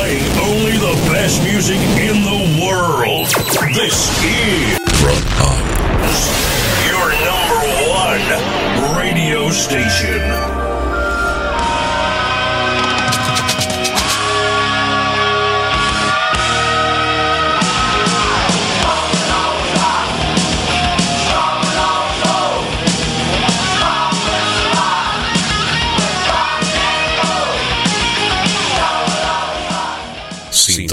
Playing only the best music in the world. This is Rock Your number one radio station.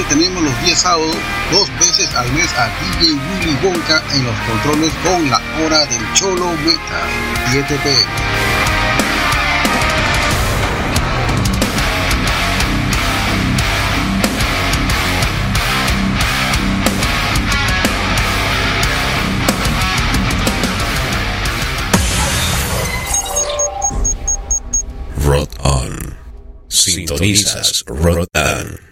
tenemos los días sábados, dos veces al mes a DJ Willy Wonka en los controles con la hora del Cholo Metal, 7 pm. Sintonizas Rotan.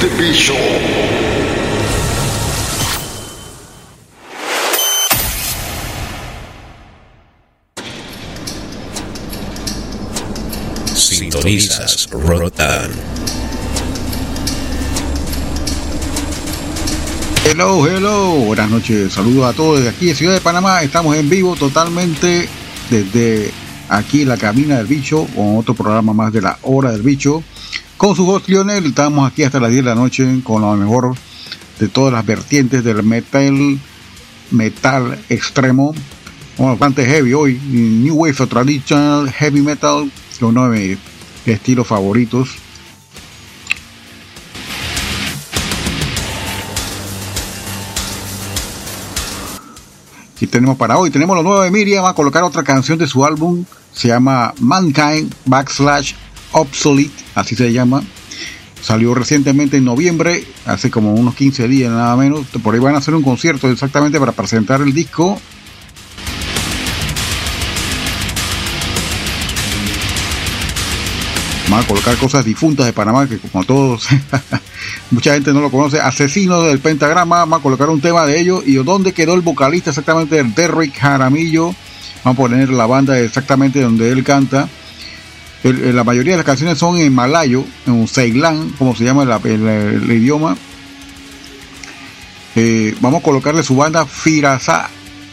the Bishop. Sintonizas Rotan. Hello, hello, buenas noches, saludos a todos desde aquí de Ciudad de Panamá, estamos en vivo totalmente desde aquí la cabina del bicho con otro programa más de la hora del bicho con su host Lionel, estamos aquí hasta las 10 de la noche con lo mejor de todas las vertientes del metal, metal extremo, bueno, bastante heavy hoy, New Wave Traditional Heavy Metal, uno de mis estilos favoritos. Aquí tenemos para hoy, tenemos lo nuevo de Miriam, va a colocar otra canción de su álbum, se llama Mankind Backslash Obsolete, así se llama. Salió recientemente en noviembre, hace como unos 15 días nada menos. Por ahí van a hacer un concierto exactamente para presentar el disco. Van a colocar cosas difuntas de Panamá, que como todos, mucha gente no lo conoce. Asesinos del Pentagrama, van a colocar un tema de ellos. ¿Y dónde quedó el vocalista exactamente? Derrick Jaramillo. Van a poner la banda exactamente donde él canta. El, la mayoría de las canciones son en malayo, en Ceilán, como se llama el, el idioma. Eh, vamos a colocarle su banda Firasa,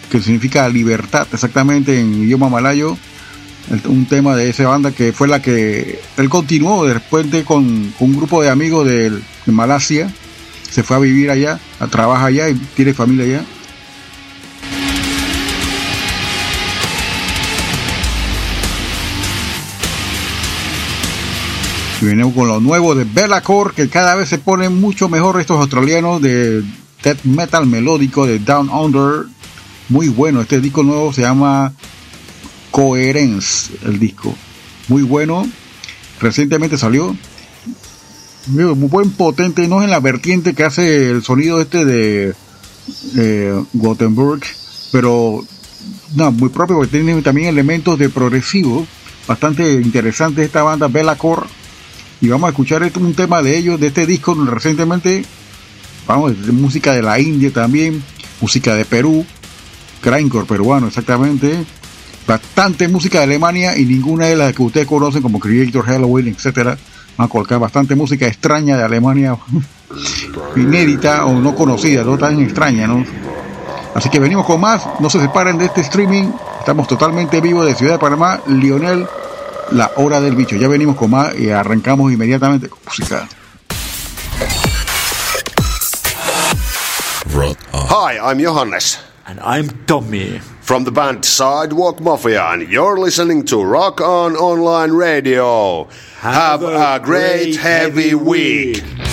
que significa libertad, exactamente en idioma malayo. Un tema de esa banda que fue la que él continuó después de con, con un grupo de amigos de, de Malasia. Se fue a vivir allá, a trabajar allá y tiene familia allá. Y venimos con lo nuevo de Bellacore, que cada vez se ponen mucho mejor estos australianos de death metal melódico de Down Under. Muy bueno, este disco nuevo se llama Coherence, el disco. Muy bueno, recientemente salió. Muy buen potente, no es en la vertiente que hace el sonido este de eh, Gothenburg, pero muy propio porque tiene también elementos de progresivo. Bastante interesante esta banda Bellacore y vamos a escuchar un tema de ellos, de este disco recientemente. Vamos, música de la India también, música de Perú, grindcore peruano exactamente, bastante música de Alemania y ninguna de las que ustedes conocen como Creator, Halloween, etcétera. Van a colocar bastante música extraña de Alemania, inédita o no conocida, no tan extraña, ¿no? Así que venimos con más, no se separen de este streaming, estamos totalmente vivos de Ciudad de Panamá, Lionel la hora del bicho. Ya venimos con más y arrancamos inmediatamente con música. Hi, I'm Johannes. And I'm Tommy. From the band Sidewalk Mafia, and you're listening to Rock On Online Radio. Have, Have a, a, great, great heavy week. week.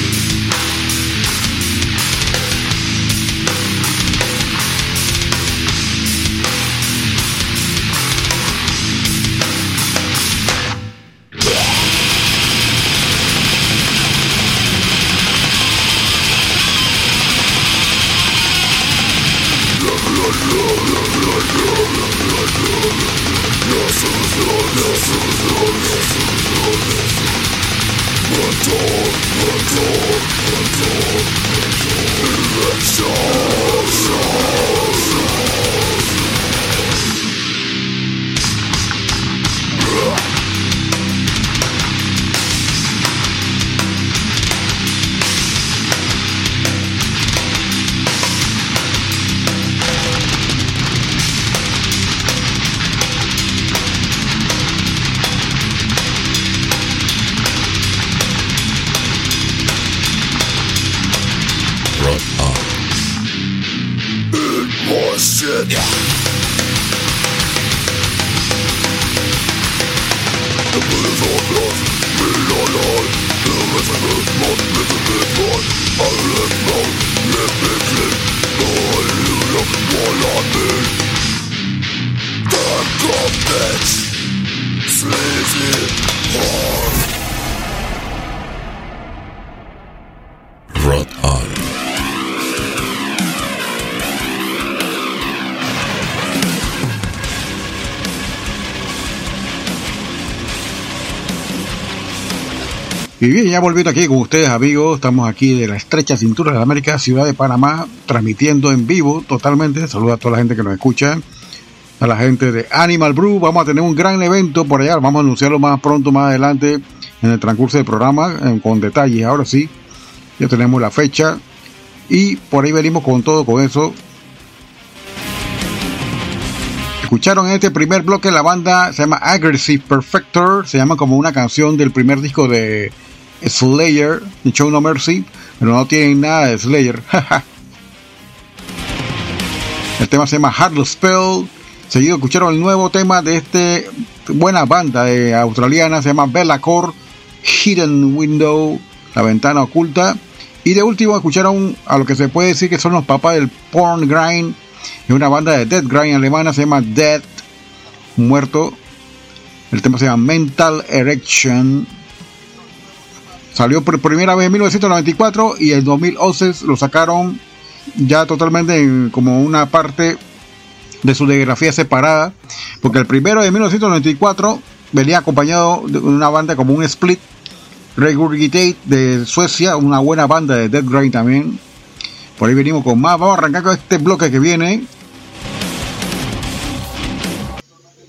ya volviendo aquí con ustedes, amigos. Estamos aquí de la estrecha cintura de la América, ciudad de Panamá, transmitiendo en vivo totalmente. Saludos a toda la gente que nos escucha, a la gente de Animal Brew. Vamos a tener un gran evento por allá. Vamos a anunciarlo más pronto, más adelante, en el transcurso del programa, con detalles. Ahora sí, ya tenemos la fecha. Y por ahí venimos con todo, con eso. Escucharon este primer bloque la banda se llama Aggressive Perfector, se llama como una canción del primer disco de Slayer, de Show No Mercy, pero no tienen nada de Slayer. el tema se llama Hard Spell. Seguido escucharon el nuevo tema de este buena banda australiana, se llama Bella Core, Hidden Window, la ventana oculta. Y de último escucharon a lo que se puede decir que son los papás del Porn Grind, es una banda de Death Grind alemana, se llama Dead, muerto. El tema se llama Mental Erection Salió por primera vez en 1994 y en 2011 lo sacaron ya totalmente como una parte de su discografía separada, porque el primero de 1994 venía acompañado de una banda como un split, Regurgitate de Suecia, una buena banda de Dead Grind también. Por ahí venimos con más. Vamos a arrancar con este bloque que viene.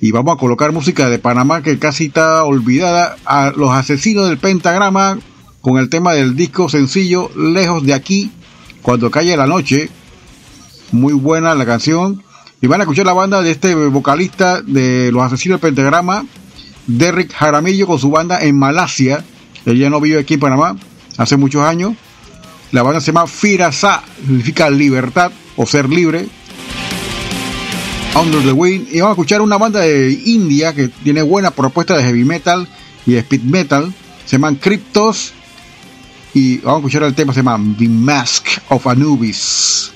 Y vamos a colocar música de Panamá que casi está olvidada. A los asesinos del pentagrama con el tema del disco sencillo Lejos de aquí, cuando calle la noche. Muy buena la canción. Y van a escuchar la banda de este vocalista de Los Asesinos del Pentagrama, Derrick Jaramillo, con su banda en Malasia. Él ya no vive aquí en Panamá hace muchos años. La banda se llama Firasa, significa libertad o ser libre. Under the Wind. Y vamos a escuchar una banda de India que tiene buena propuesta de heavy metal y speed metal. Se llaman Cryptos. Y vamos a escuchar el tema, se llama The Mask of Anubis.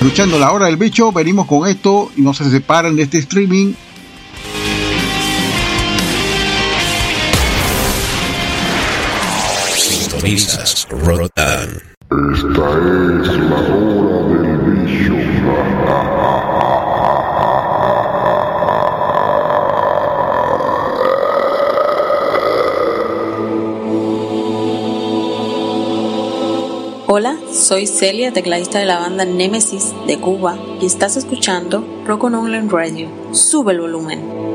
Escuchando la hora del bicho, venimos con esto y no se separen de este streaming. Sintonizas Rotan. Esta es la hora del soy Celia, tecladista de la banda Nemesis de Cuba y estás escuchando Rock on Online Radio. Sube el volumen.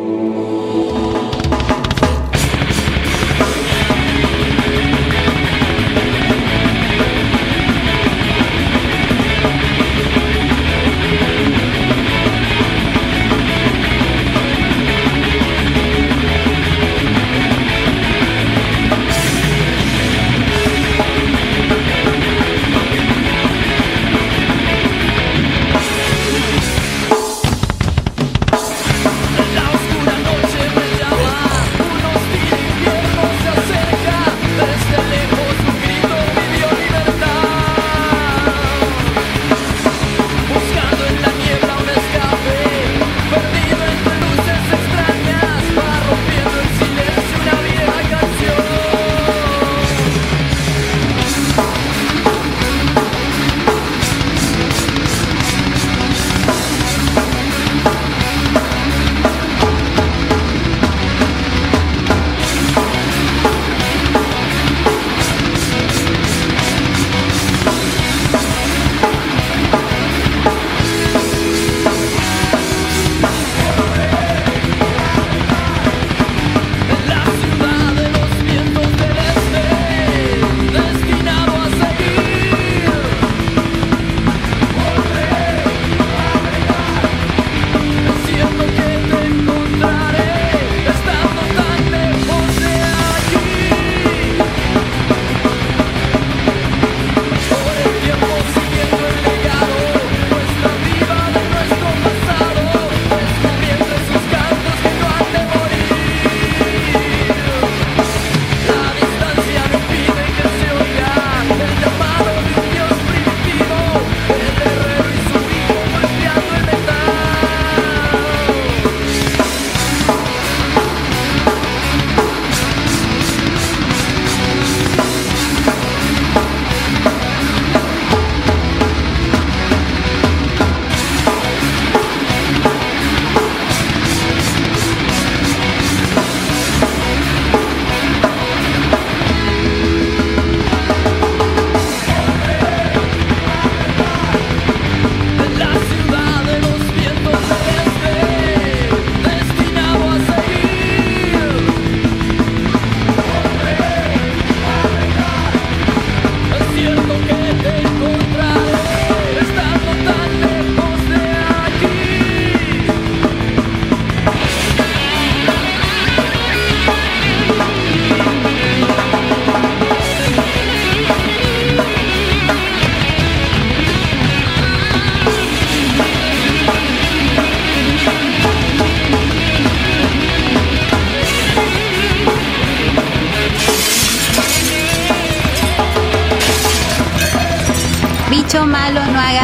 Bicho malo,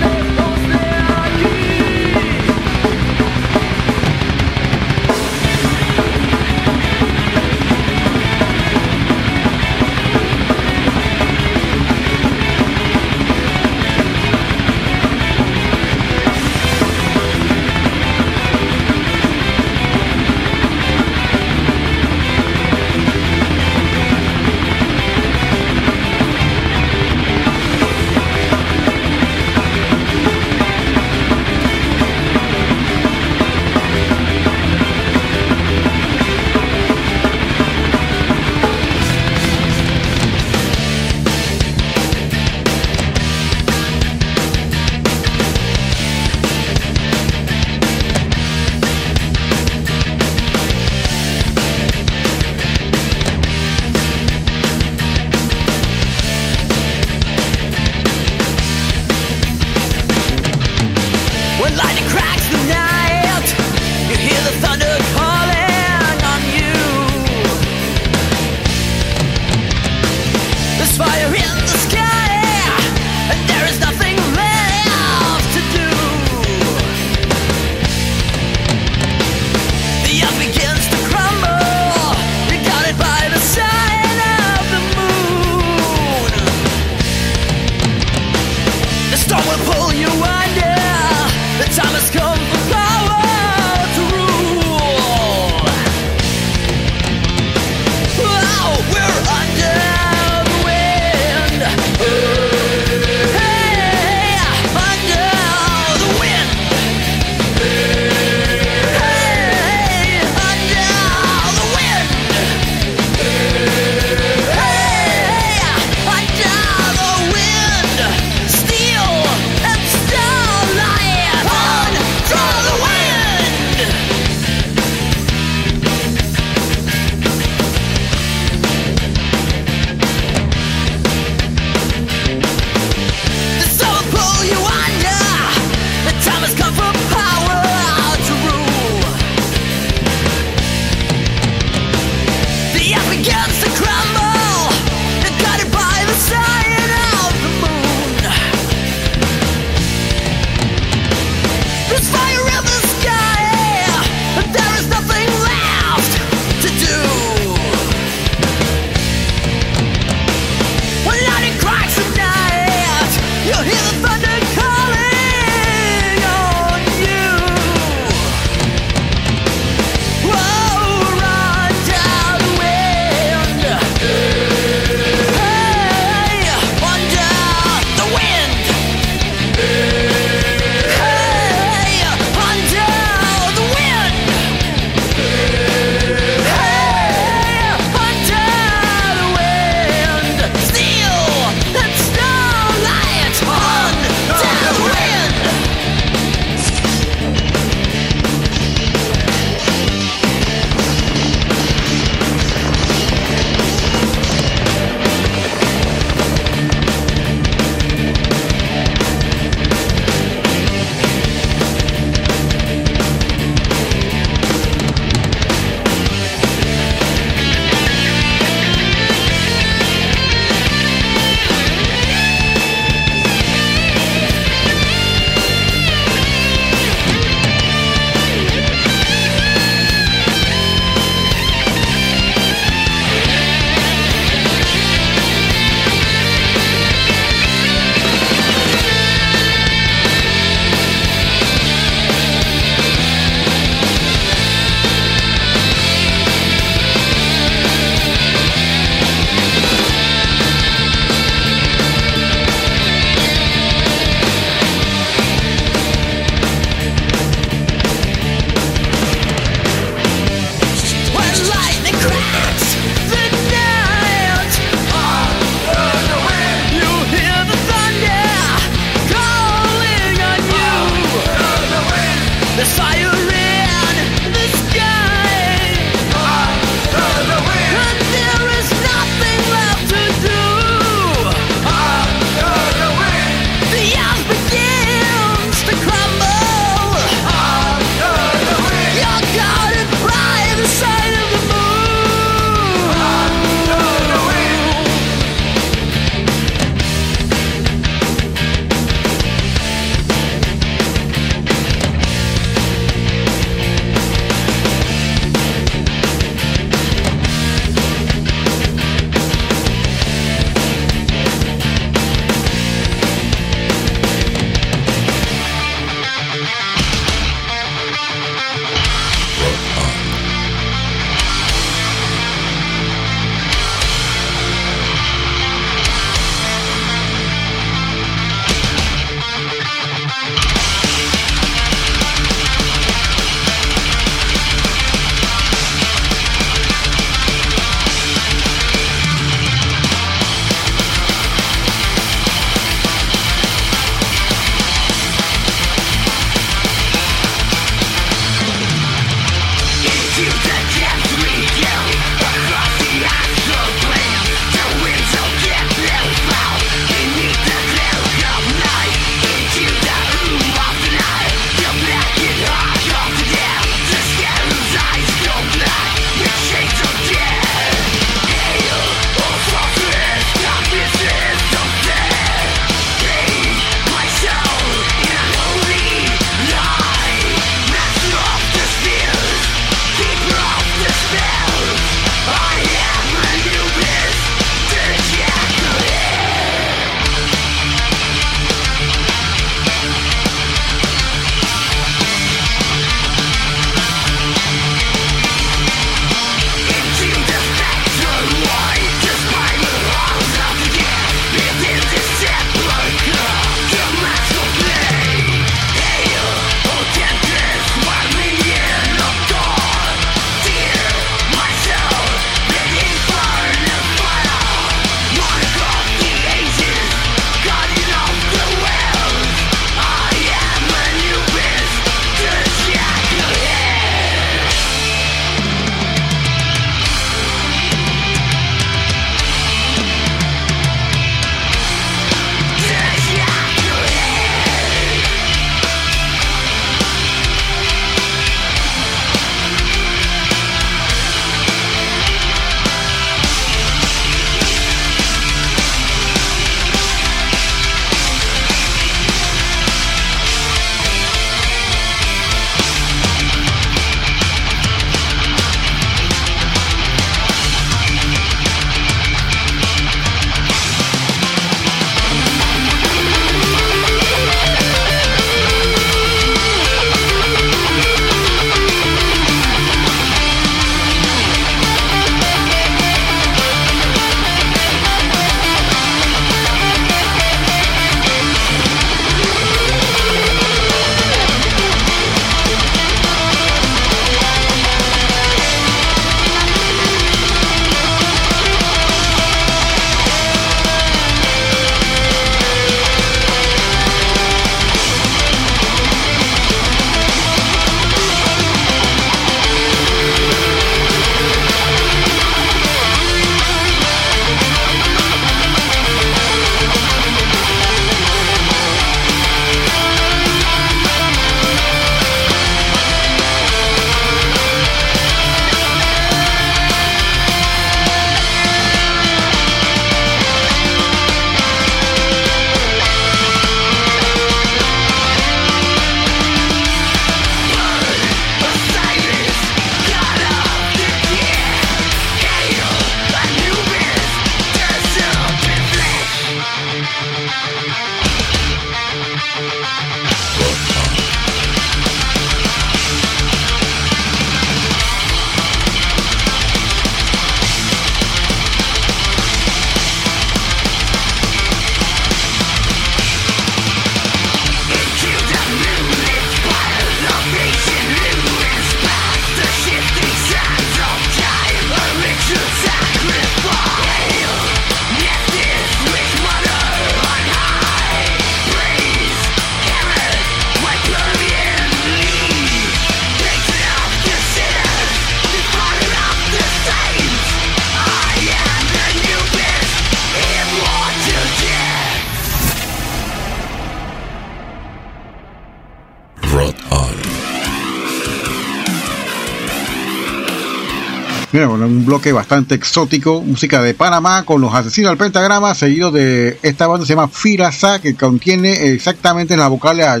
bloque bastante exótico, música de Panamá con los asesinos del pentagrama, seguido de esta banda se llama Firasa, que contiene exactamente en la vocales a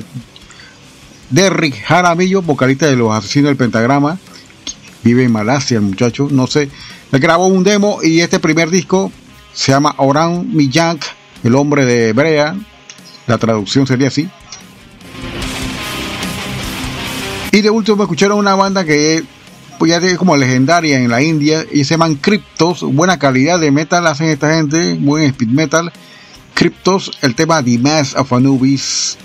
Derrick Jaramillo, vocalista de los asesinos del pentagrama. Vive en Malasia el muchacho, no sé. Le grabó un demo y este primer disco se llama Oran Miyank, el hombre de Brea. La traducción sería así. Y de último escucharon una banda que ya es como legendaria en la India y se llaman Cryptos, buena calidad de metal hacen esta gente, buen speed metal. Cryptos, el tema Mass of Anubis.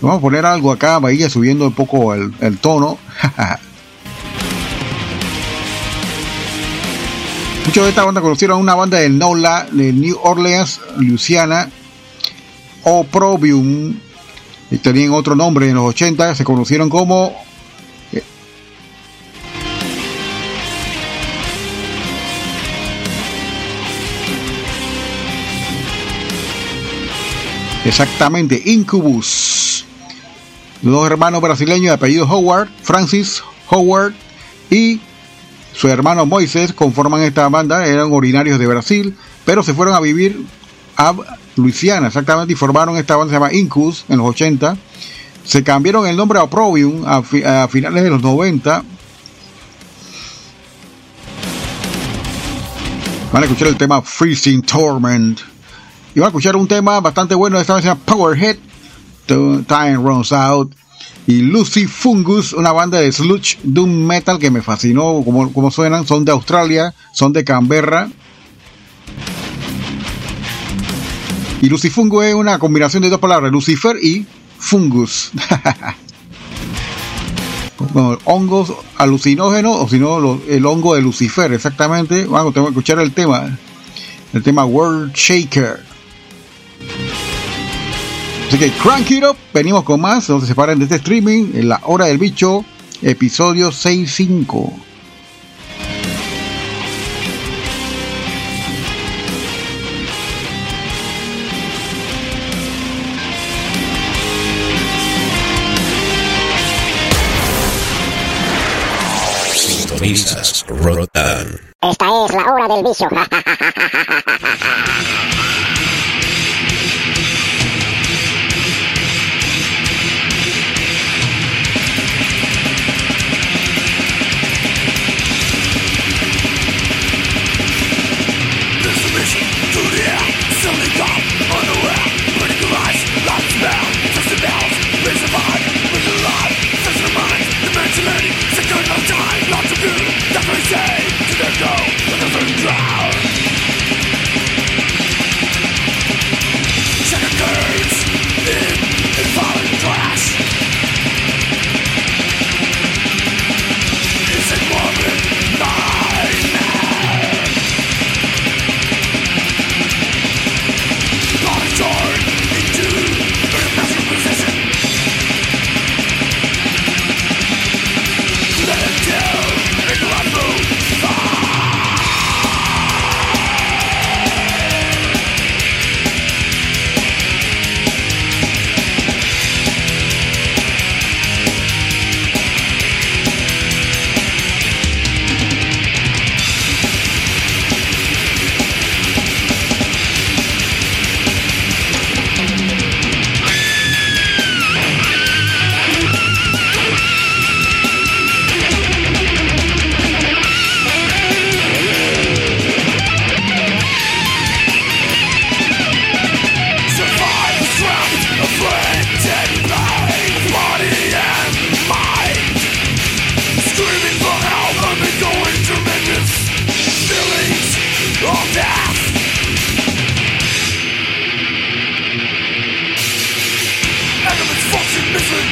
Vamos a poner algo acá, vaya subiendo un poco el, el tono. Muchos de esta banda conocieron una banda de Nola, de New Orleans, Luisiana, Oprobium, y tenían otro nombre en los 80, se conocieron como Exactamente, Incubus. Dos hermanos brasileños de apellido Howard, Francis Howard y su hermano Moises conforman esta banda, eran originarios de Brasil, pero se fueron a vivir a Luisiana, exactamente, y formaron esta banda, se llama Incubus, en los 80. Se cambiaron el nombre a Opprobrium a, a finales de los 90. Van a escuchar el tema Freezing Torment. Y van a escuchar un tema bastante bueno, esta vez se llama Powerhead, Time Runs Out. Y Lucy Fungus, una banda de sludge doom metal que me fascinó como, como suenan, son de Australia, son de Canberra. Y Lucy Fungus es una combinación de dos palabras, Lucifer y Fungus. Bueno, hongos alucinógenos, o si no, el hongo de Lucifer, exactamente. Vamos, tengo que escuchar el tema. El tema World Shaker. Así que crank it up, venimos con más, no se separen de este streaming, en la hora del bicho, episodio 65. Sintonizas Rotan. Esta es la hora del vicio.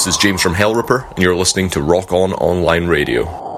This is James from Hellripper, and you're listening to Rock On Online Radio.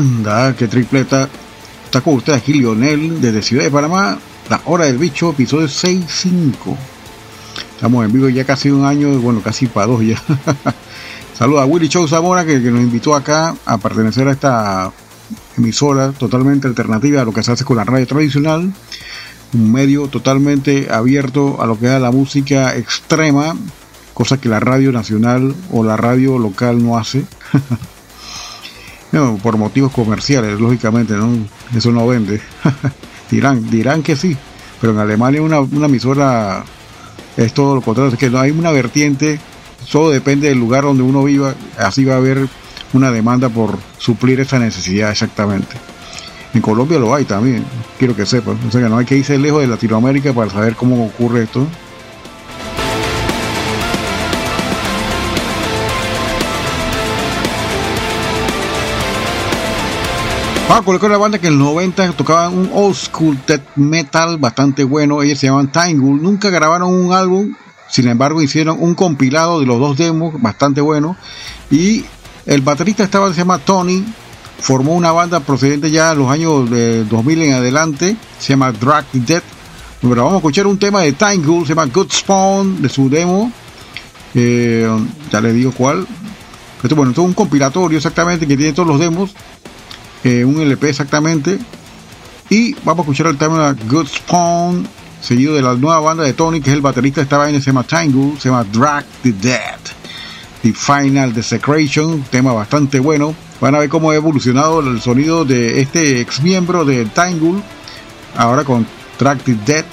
Tanda, que tripleta. Está con usted aquí Lionel desde Ciudad de Panamá. La hora del bicho, episodio 6.5. Estamos en vivo ya casi un año, bueno, casi para dos ya. Saludos a Willy Chow Zamora que, que nos invitó acá a pertenecer a esta emisora totalmente alternativa a lo que se hace con la radio tradicional. Un medio totalmente abierto a lo que es la música extrema, cosa que la radio nacional o la radio local no hace. Por motivos comerciales, lógicamente, ¿no? Eso no vende. dirán, dirán que sí, pero en Alemania una, una emisora es todo lo contrario, es que no hay una vertiente, todo depende del lugar donde uno viva, así va a haber una demanda por suplir esa necesidad exactamente. En Colombia lo hay también, quiero que sepan, o sea que no hay que irse lejos de Latinoamérica para saber cómo ocurre esto. Vamos a colocar una banda que en los 90 tocaban un old school death metal bastante bueno. Ellos se llaman Tangle. Nunca grabaron un álbum, sin embargo hicieron un compilado de los dos demos bastante bueno. Y el baterista estaba se llama Tony. Formó una banda procedente ya de los años de 2000 en adelante. Se llama Drag Death. Pero vamos a escuchar un tema de Tangle. Se llama Good Spawn de su demo. Eh, ya les digo cuál. Esto, bueno, esto es un compilatorio exactamente que tiene todos los demos eh, un LP exactamente. Y vamos a escuchar el tema Good Spawn, seguido de la nueva banda de Tony, que es el baterista de esta vaina, se llama Tangle, se llama Drag the Dead. The Final Desecration, tema bastante bueno. Van a ver cómo ha evolucionado el sonido de este ex miembro de Tangle, ahora con Drag the Dead.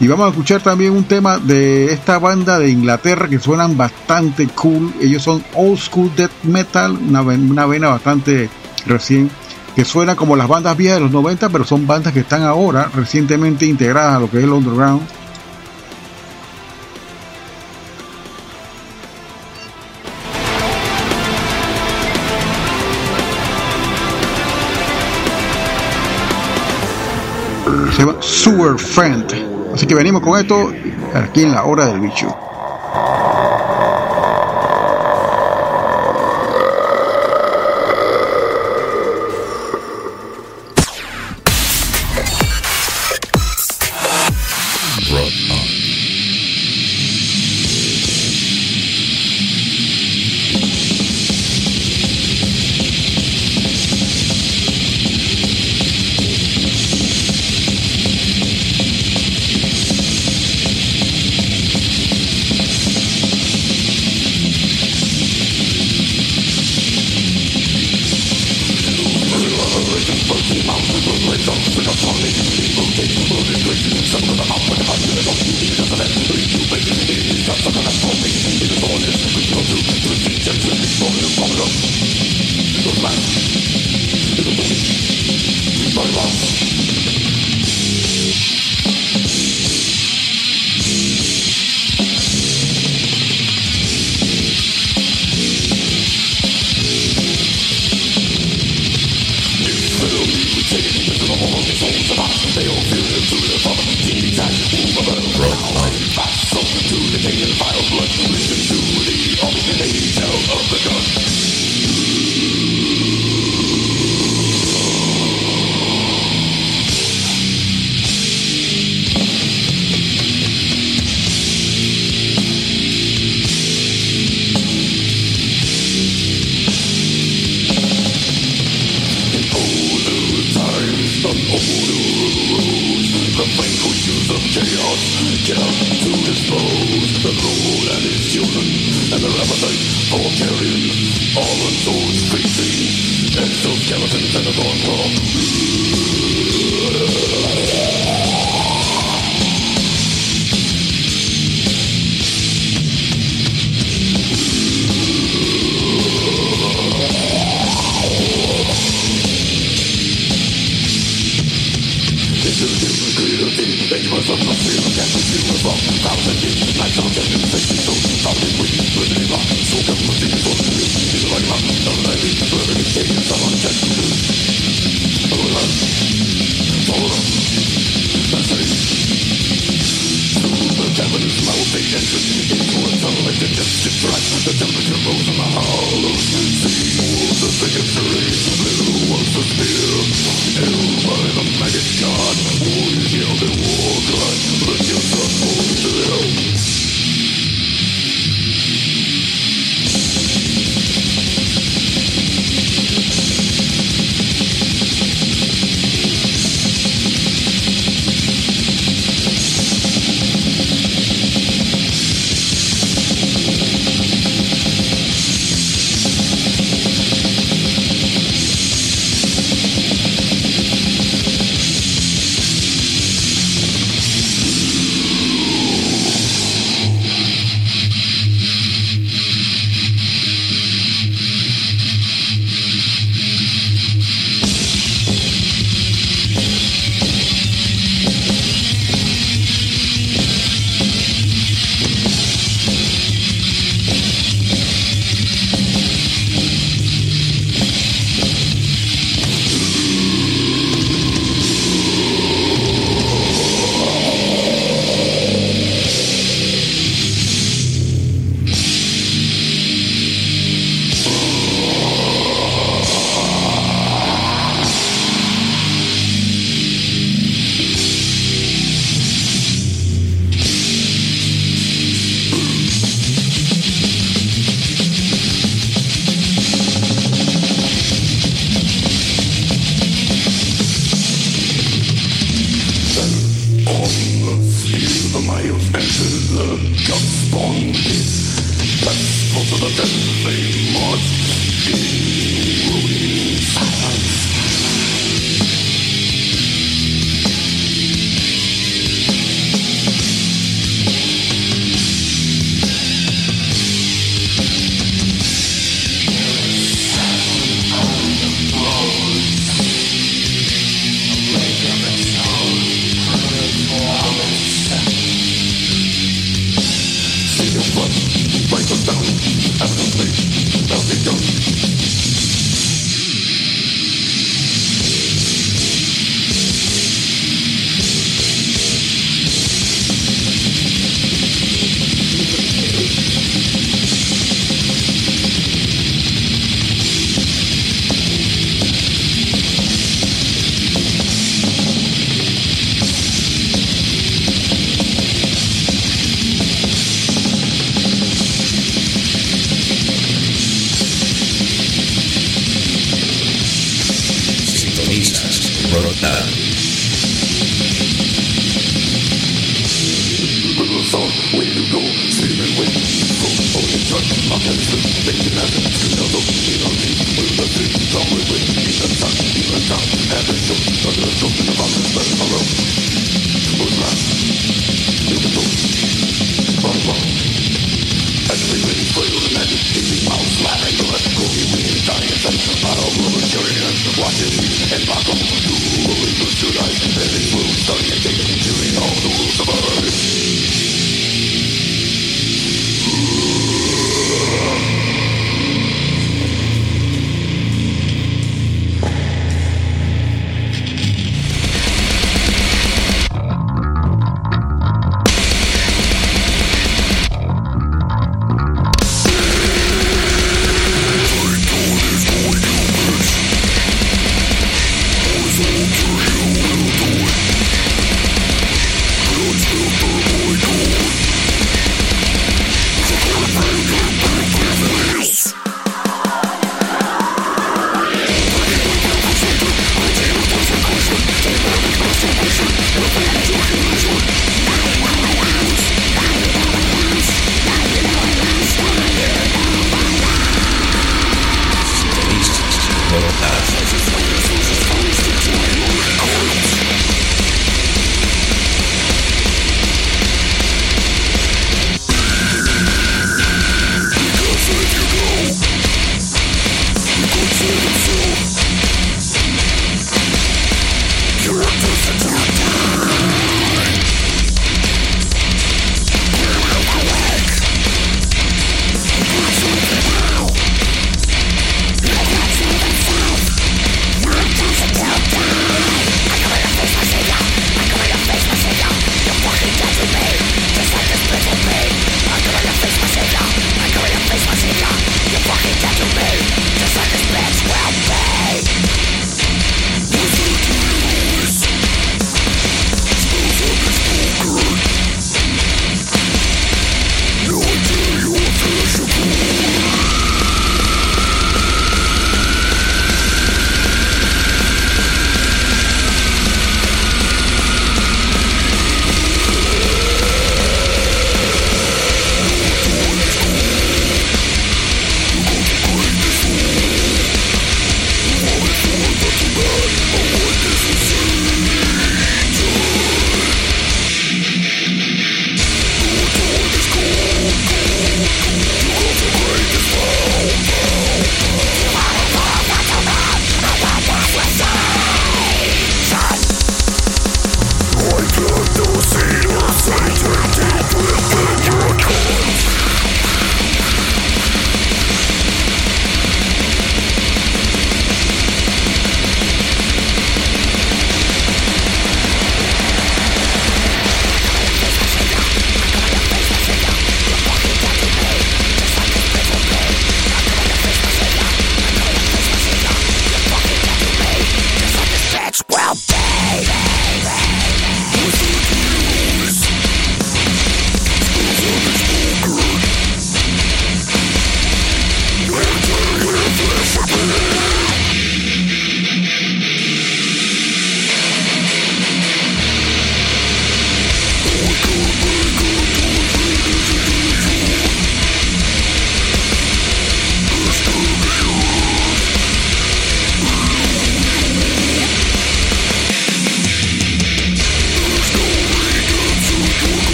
Y vamos a escuchar también un tema de esta banda de Inglaterra que suenan bastante cool. Ellos son old school death metal, una, una vena bastante recién, que suena como las bandas viejas de los 90, pero son bandas que están ahora recientemente integradas a lo que es el underground. Se llama Sewer Friend. Así que venimos con esto aquí en la hora del bicho.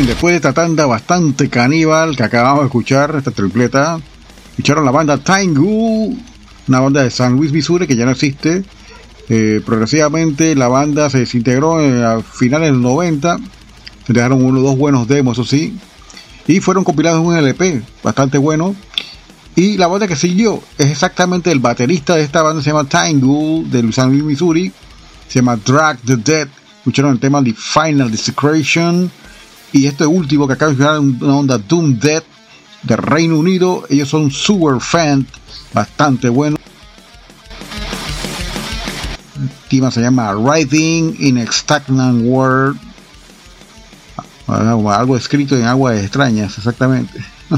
Después de esta tanda bastante caníbal que acabamos de escuchar, esta tripleta, escucharon la banda Tangu, una banda de San Luis, Missouri, que ya no existe. Eh, progresivamente la banda se desintegró eh, a finales del 90. Se dejaron uno dos buenos demos, eso sí. Y fueron compilados en un LP, bastante bueno. Y la banda que siguió es exactamente el baterista de esta banda, se llama Tangu, de San Luis, Missouri. Se llama Drag the Dead. Escucharon el tema The Final Desecration y este último que acaba de escuchar una onda Doom Dead de Reino Unido. Ellos son Super Fan, bastante bueno. El tema se llama Riding in a World. Algo escrito en aguas extrañas, exactamente.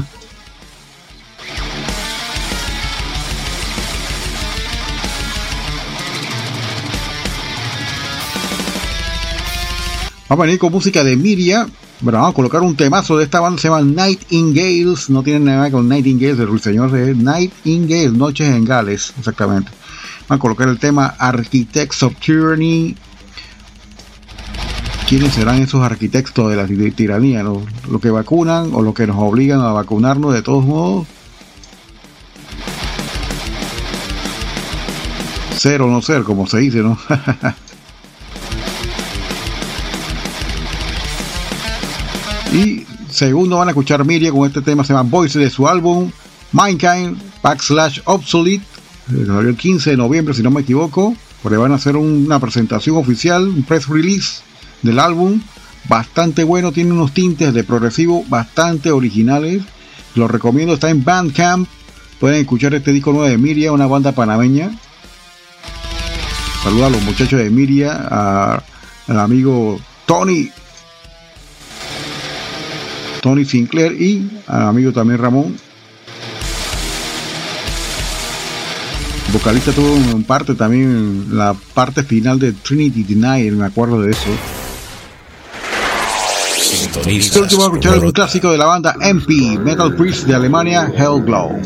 Vamos a venir con música de Miria. Bueno, vamos a colocar un temazo de esta banda, se llama Nightingales. No tiene nada con Nightingales, el señor es Nightingales, Noches en Gales, exactamente. Vamos a colocar el tema Architects of Tyranny. ¿Quiénes serán esos arquitectos de la tiranía? ¿Los, que vacunan o los que nos obligan a vacunarnos de todos modos? Ser o no ser, como se dice, ¿no? Y segundo van a escuchar Miria con este tema, se llama Voice de su álbum Mankind Backslash Obsolete. Salió el 15 de noviembre, si no me equivoco. Porque van a hacer una presentación oficial, un press release del álbum. Bastante bueno, tiene unos tintes de progresivo bastante originales. Los recomiendo, está en Bandcamp. Pueden escuchar este disco nuevo de Miria, una banda panameña. Saluda a los muchachos de Miria, al amigo Tony Tony Sinclair y al amigo también Ramón. vocalista tuvo en parte también la parte final de Trinity Denier, me acuerdo de eso. Este último a escuchar un clásico de la banda MP, Metal Priest de Alemania, Hellglow.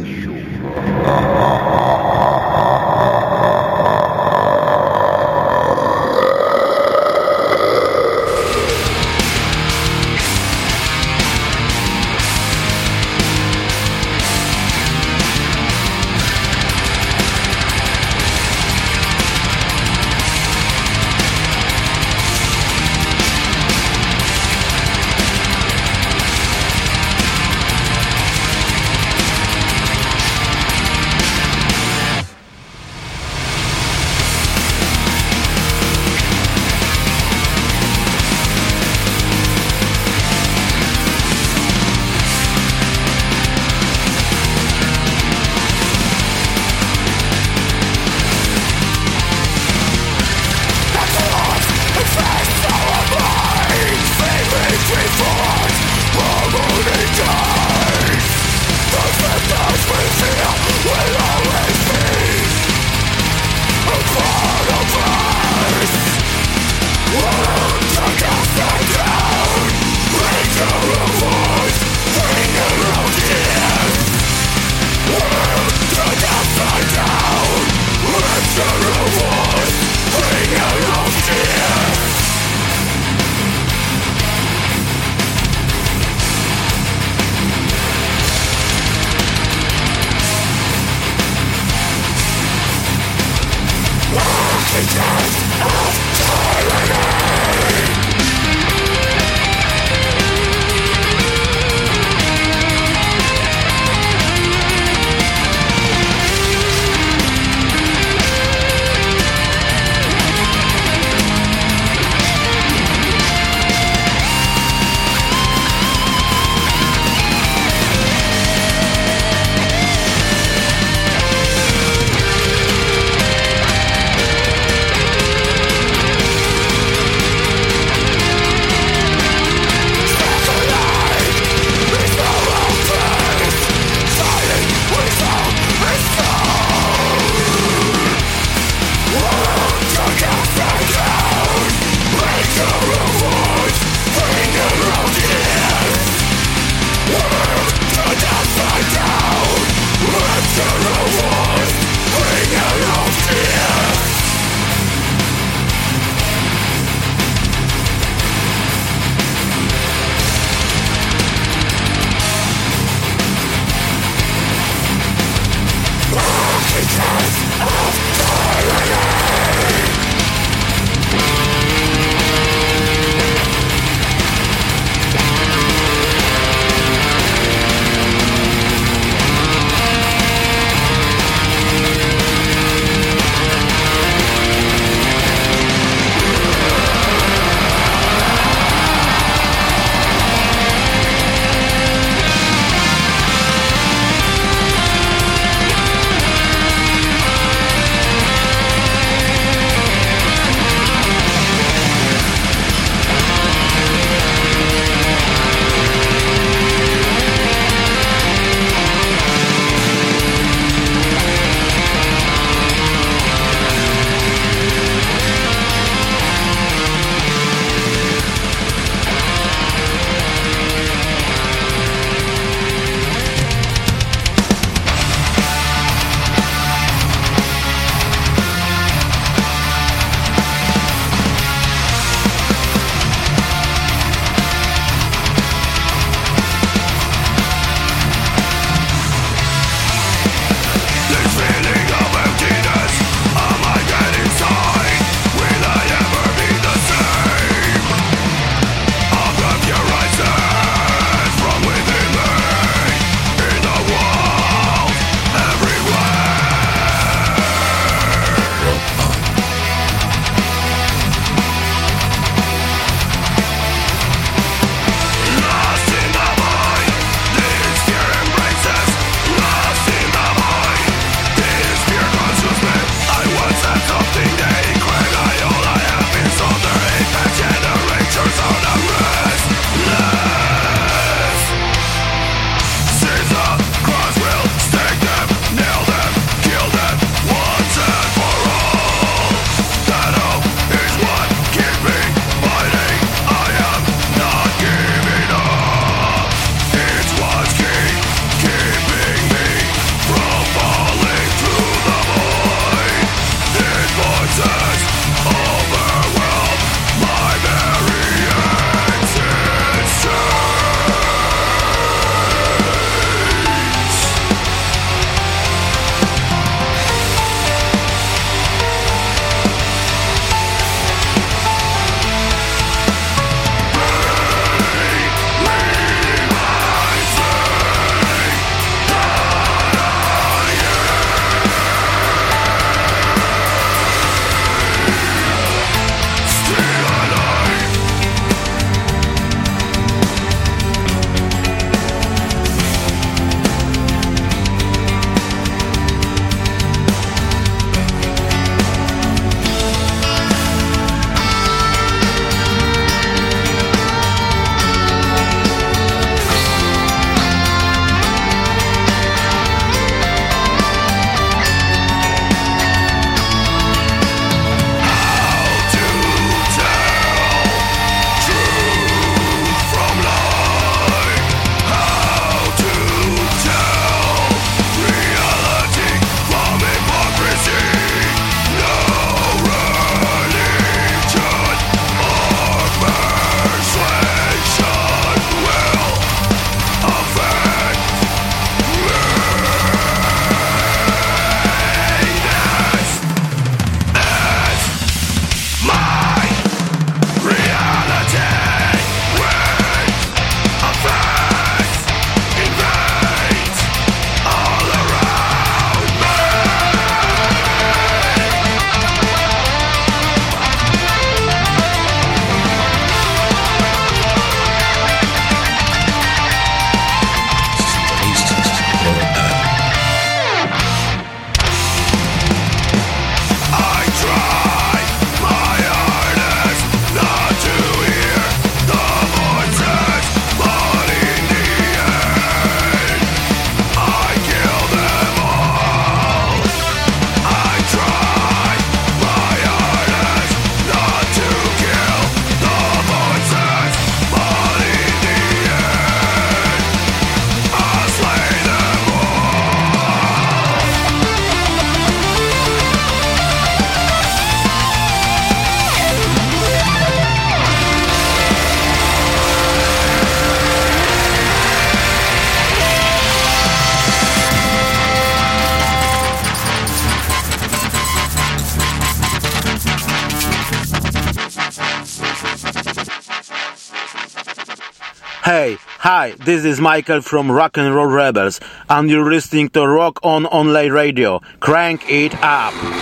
Hi, this is Michael from Rock and Roll Rebels, and you're listening to Rock On Online Radio. Crank it up!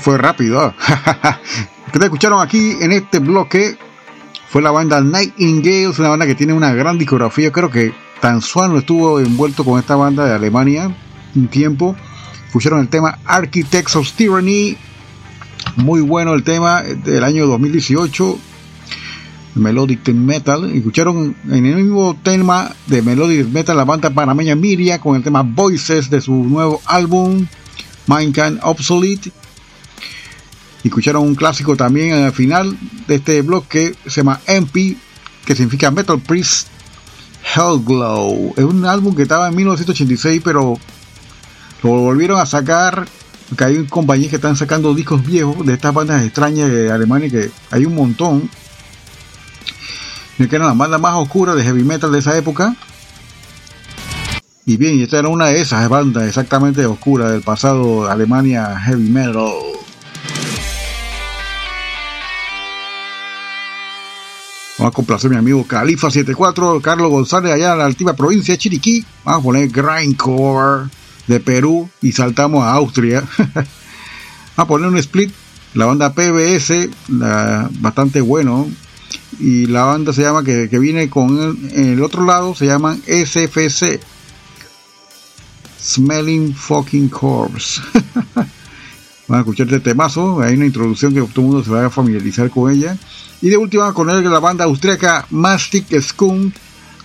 Fue rápido. ¿ah? que te escucharon aquí en este bloque fue la banda Nightingale, una banda que tiene una gran discografía. Creo que Tan Swan estuvo envuelto con esta banda de Alemania un tiempo. Escucharon el tema Architects of Tyranny. Muy bueno el tema del año 2018. Melodic Metal. Escucharon en el mismo tema de Melodic Metal la banda panameña Miria con el tema Voices de su nuevo álbum Mankind Obsolete. Escucharon un clásico también al final de este blog que se llama MP, que significa Metal Priest Hellglow. Es un álbum que estaba en 1986, pero lo volvieron a sacar. Que hay compañías que están sacando discos viejos de estas bandas extrañas de Alemania, que hay un montón. Que eran las bandas más oscuras de heavy metal de esa época. Y bien, esta era una de esas bandas exactamente oscuras del pasado Alemania heavy metal. Vamos a complacer a mi amigo Califa74, Carlos González, allá en la altiva provincia de Chiriquí. Vamos a poner Grindcore de Perú y saltamos a Austria. Vamos a poner un split, la banda PBS, bastante bueno. Y la banda se llama, que, que viene con el, el otro lado, se llaman SFC. Smelling Fucking Corpse. Van a escuchar este temazo. Hay una introducción que todo el mundo se va a familiarizar con ella. Y de última con él la banda austríaca Mastic Skunk.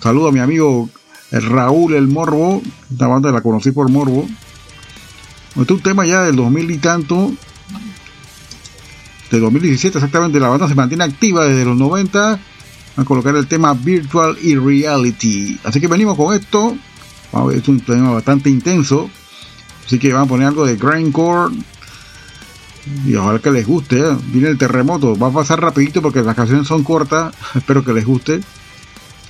Saludo a mi amigo Raúl El Morbo. Esta banda la conocí por Morbo. Este es un tema ya del 2000 y tanto. De 2017 exactamente. La banda se mantiene activa desde los 90. Van a colocar el tema Virtual y Reality. Así que venimos con esto. Es un tema bastante intenso. Así que van a poner algo de grindcore. Y ojalá que les guste. ¿eh? Viene el terremoto. Va a pasar rapidito porque las canciones son cortas. Espero que les guste.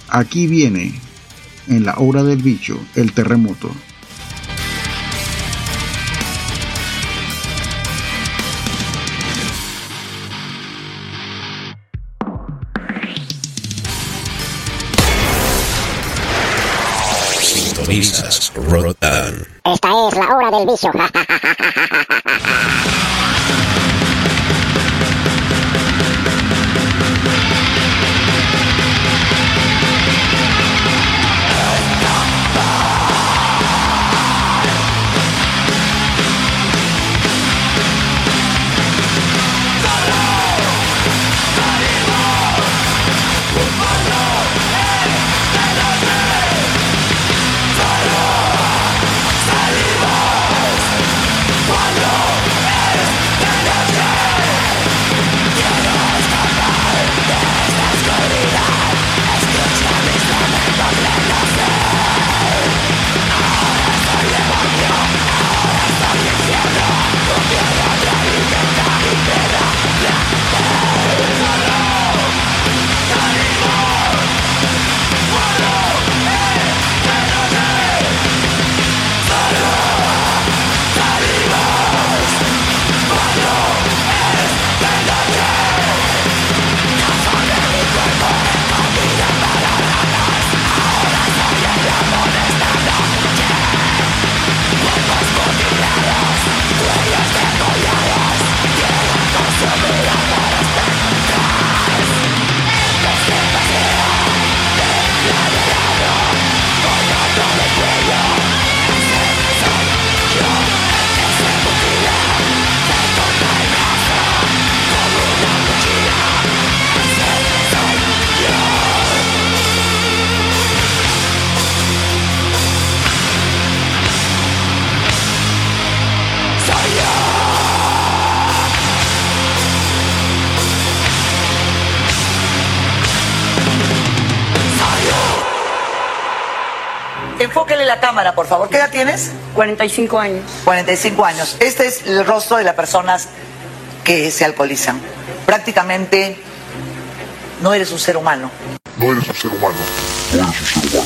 Aquí viene, en la hora del bicho, el terremoto. Rock on. Esta es la hora del vicio. tienes? 45 años. 45 años. Este es el rostro de las personas que se alcoholizan. Prácticamente no eres un ser humano. No eres un ser humano. No eres un ser humano.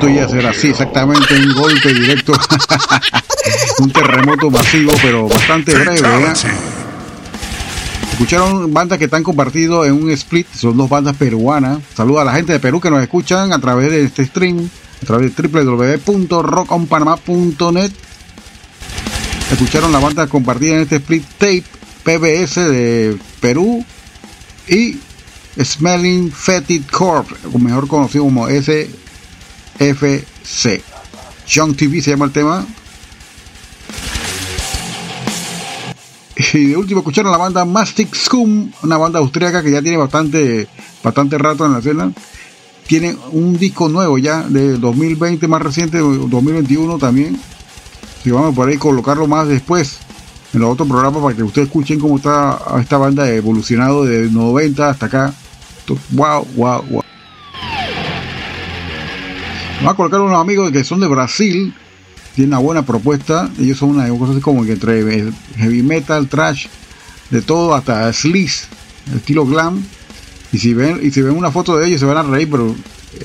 esto iba a ser así, exactamente un golpe directo, un terremoto masivo, pero bastante breve. ¿eh? Escucharon bandas que están compartidos en un split, son dos bandas peruanas. Saludos a la gente de Perú que nos escuchan a través de este stream, a través de www.rockonpanama.net. Escucharon la banda compartida en este split tape PBS de Perú y Smelling Fetid Corp, mejor conocido como SFC. Young TV se llama el tema. Y de último escucharon la banda Mastic Scum, una banda austríaca que ya tiene bastante, bastante rato en la escena. Tiene un disco nuevo ya de 2020 más reciente, 2021 también. Si vamos por ahí colocarlo más después en los otros programas para que ustedes escuchen cómo está esta banda evolucionado de 90 hasta acá. Wow, wow, wow. Vamos a colocar unos amigos que son de Brasil. Tienen una buena propuesta. Ellos son una cosa así como que entre heavy metal, trash, de todo, hasta sleaze, estilo glam. Y si ven, y si ven una foto de ellos se van a reír, pero eh,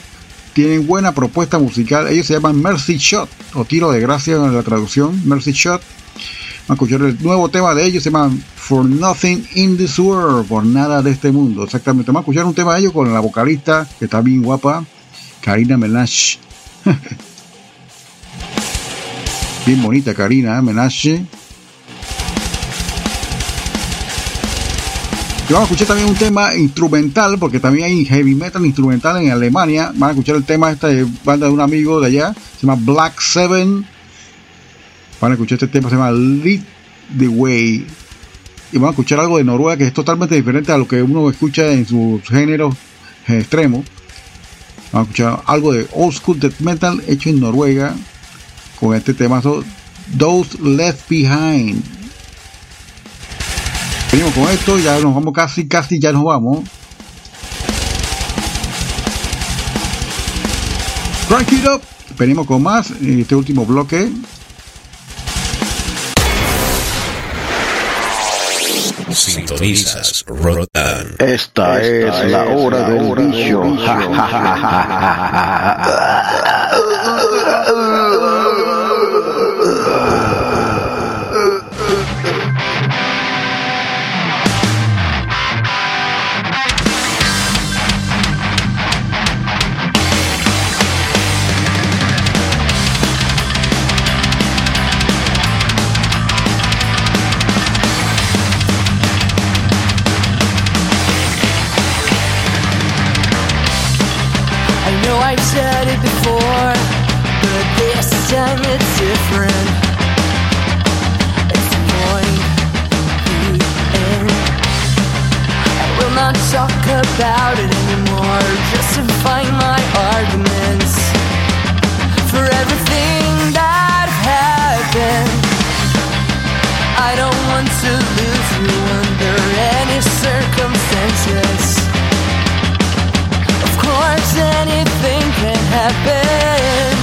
tienen buena propuesta musical. Ellos se llaman Mercy Shot, o tiro de gracia en la traducción, Mercy Shot. Vamos a escuchar el nuevo tema de ellos, se llama For Nothing in This World, por nada de este mundo. Exactamente, vamos a escuchar un tema de ellos con la vocalista, que está bien guapa, Karina Menashe. bien bonita Karina ¿eh? Y vamos a escuchar también un tema instrumental, porque también hay heavy metal instrumental en Alemania. Van a escuchar el tema esta de banda de un amigo de allá, se llama Black Seven. Van a escuchar este tema, se llama Lead the Way. Y van a escuchar algo de Noruega que es totalmente diferente a lo que uno escucha en sus géneros extremos. Van a escuchar algo de Old School Death Metal hecho en Noruega con este temazo Those Left Behind. Venimos con esto, ya nos vamos casi, casi ya nos vamos. Crank it up. Venimos con más en este último bloque. Sintonizas Rotan. Esta es la hora del bicho. I it's different. It's end. I will not talk about it anymore, my arguments for everything that happened. I don't want to lose you under any circumstances. Of course, anything can happen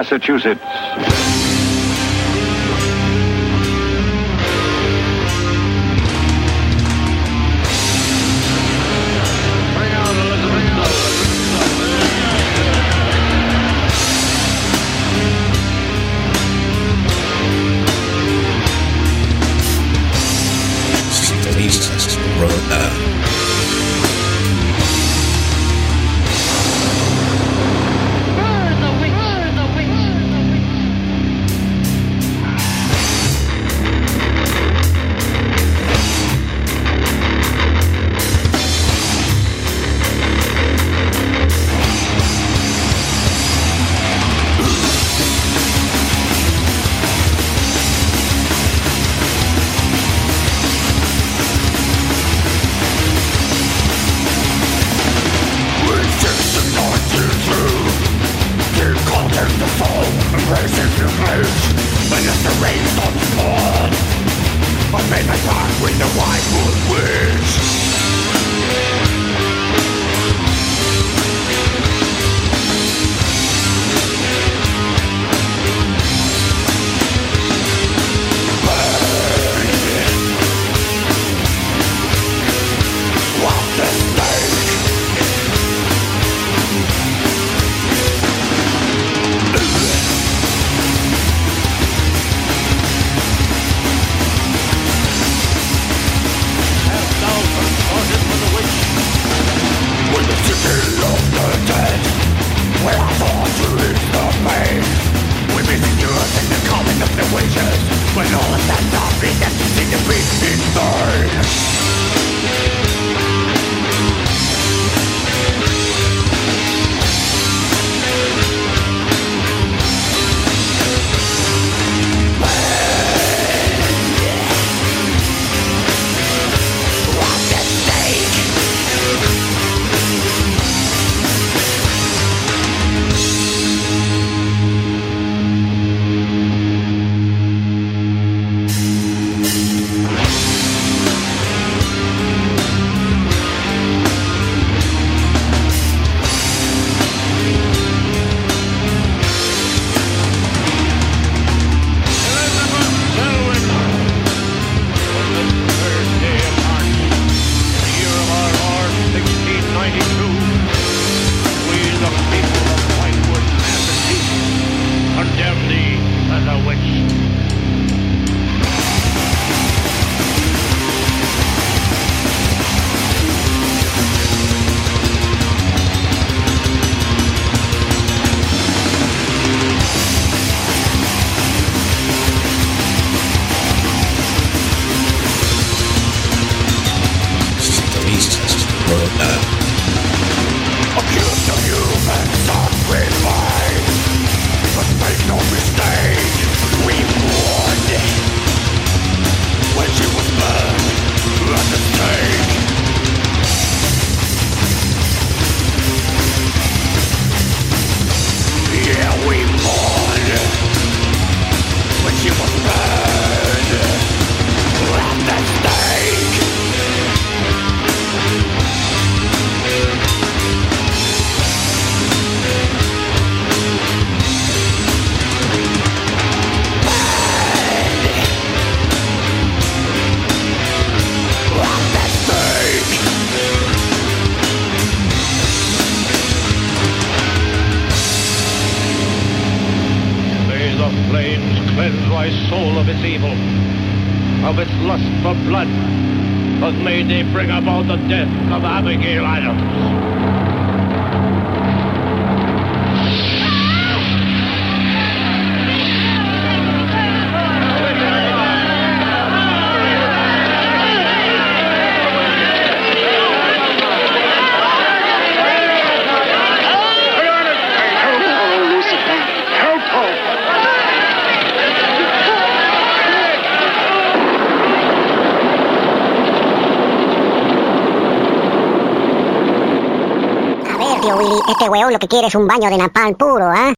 Massachusetts. que quieres un baño de napalm puro, ¿ah? ¿eh?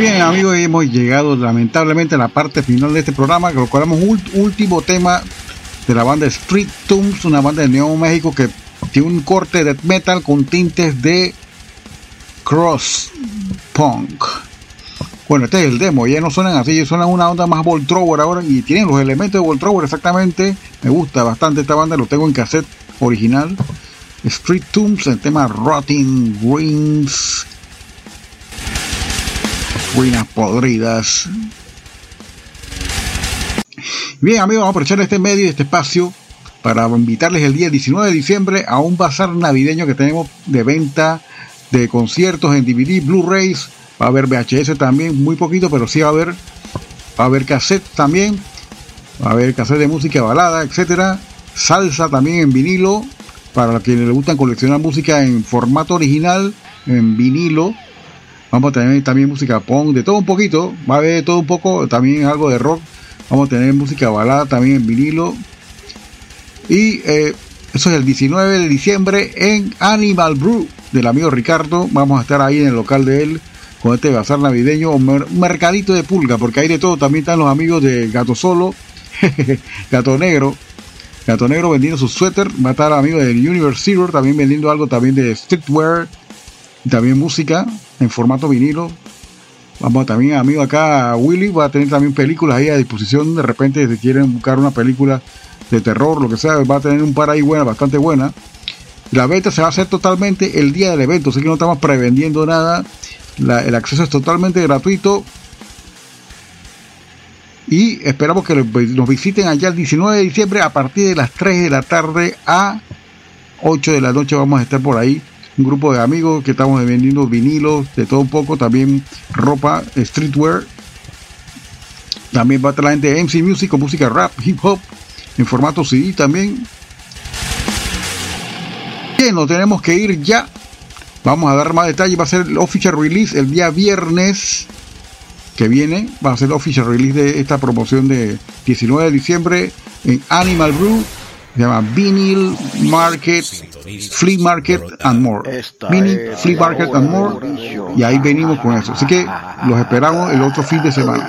Bien, amigos, hemos llegado lamentablemente a la parte final de este programa. Colocamos un último tema de la banda Street Tombs, una banda de Nuevo México que tiene un corte de metal con tintes de cross punk. Bueno, este es el demo, ya no suenan así, suenan una onda más Voltrower ahora y tienen los elementos de Voltrower exactamente. Me gusta bastante esta banda, lo tengo en cassette original. Street Tombs, el tema Rotting Greens ruinas podridas. Bien amigos, vamos a aprovechar este medio y este espacio para invitarles el día 19 de diciembre a un bazar navideño que tenemos de venta de conciertos en DVD, Blu-rays, va a haber VHS también, muy poquito, pero sí va a haber, va a haber cassette también, va a haber cassette de música balada, etcétera, salsa también en vinilo, para quienes les gustan coleccionar música en formato original, en vinilo, Vamos a tener también música punk, de todo un poquito. Va a haber de todo un poco, también algo de rock. Vamos a tener música balada también en vinilo. Y eh, eso es el 19 de diciembre en Animal Brew del amigo Ricardo. Vamos a estar ahí en el local de él con este bazar navideño, un mercadito de pulga, porque hay de todo. También están los amigos de Gato Solo, Gato Negro. Gato Negro vendiendo su suéter. Va a estar amigo del Universe Zero también vendiendo algo también de streetwear. También música en formato vinilo. Vamos también, amigo, acá Willy va a tener también películas ahí a disposición. De repente, si quieren buscar una película de terror, lo que sea, va a tener un par ahí buena, bastante buena. La venta se va a hacer totalmente el día del evento, así que no estamos prevendiendo nada. el acceso es totalmente gratuito. Y esperamos que nos visiten allá el 19 de diciembre a partir de las 3 de la tarde a 8 de la noche. Vamos a estar por ahí un grupo de amigos que estamos vendiendo vinilos, de todo un poco, también ropa, streetwear. También va a traer gente de MC Music con música rap, hip hop, en formato CD también. Bien, nos tenemos que ir ya. Vamos a dar más detalles. Va a ser el official release el día viernes que viene. Va a ser el official release de esta promoción de 19 de diciembre en Animal Brew. Se llama Vinyl Market Flea Market and More. Mini Flea Market and More. Y ahí venimos con eso. Así que los esperamos el otro fin de semana.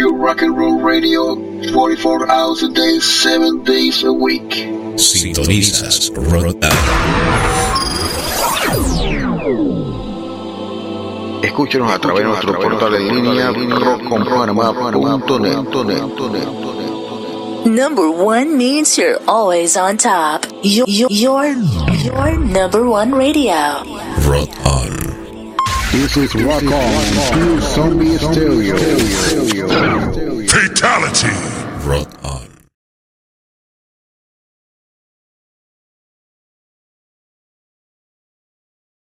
pure rock and roll radio 44 hours a day, 7 days a week. Sintonizas Rock Escúchenos a través de nuestro portal en línea rockconpanamá.net. Number one means you're always on top. Your, your, your number one radio. Rock on. This is Rock On, Pure Zombie Stereo. Fatality! Rock on.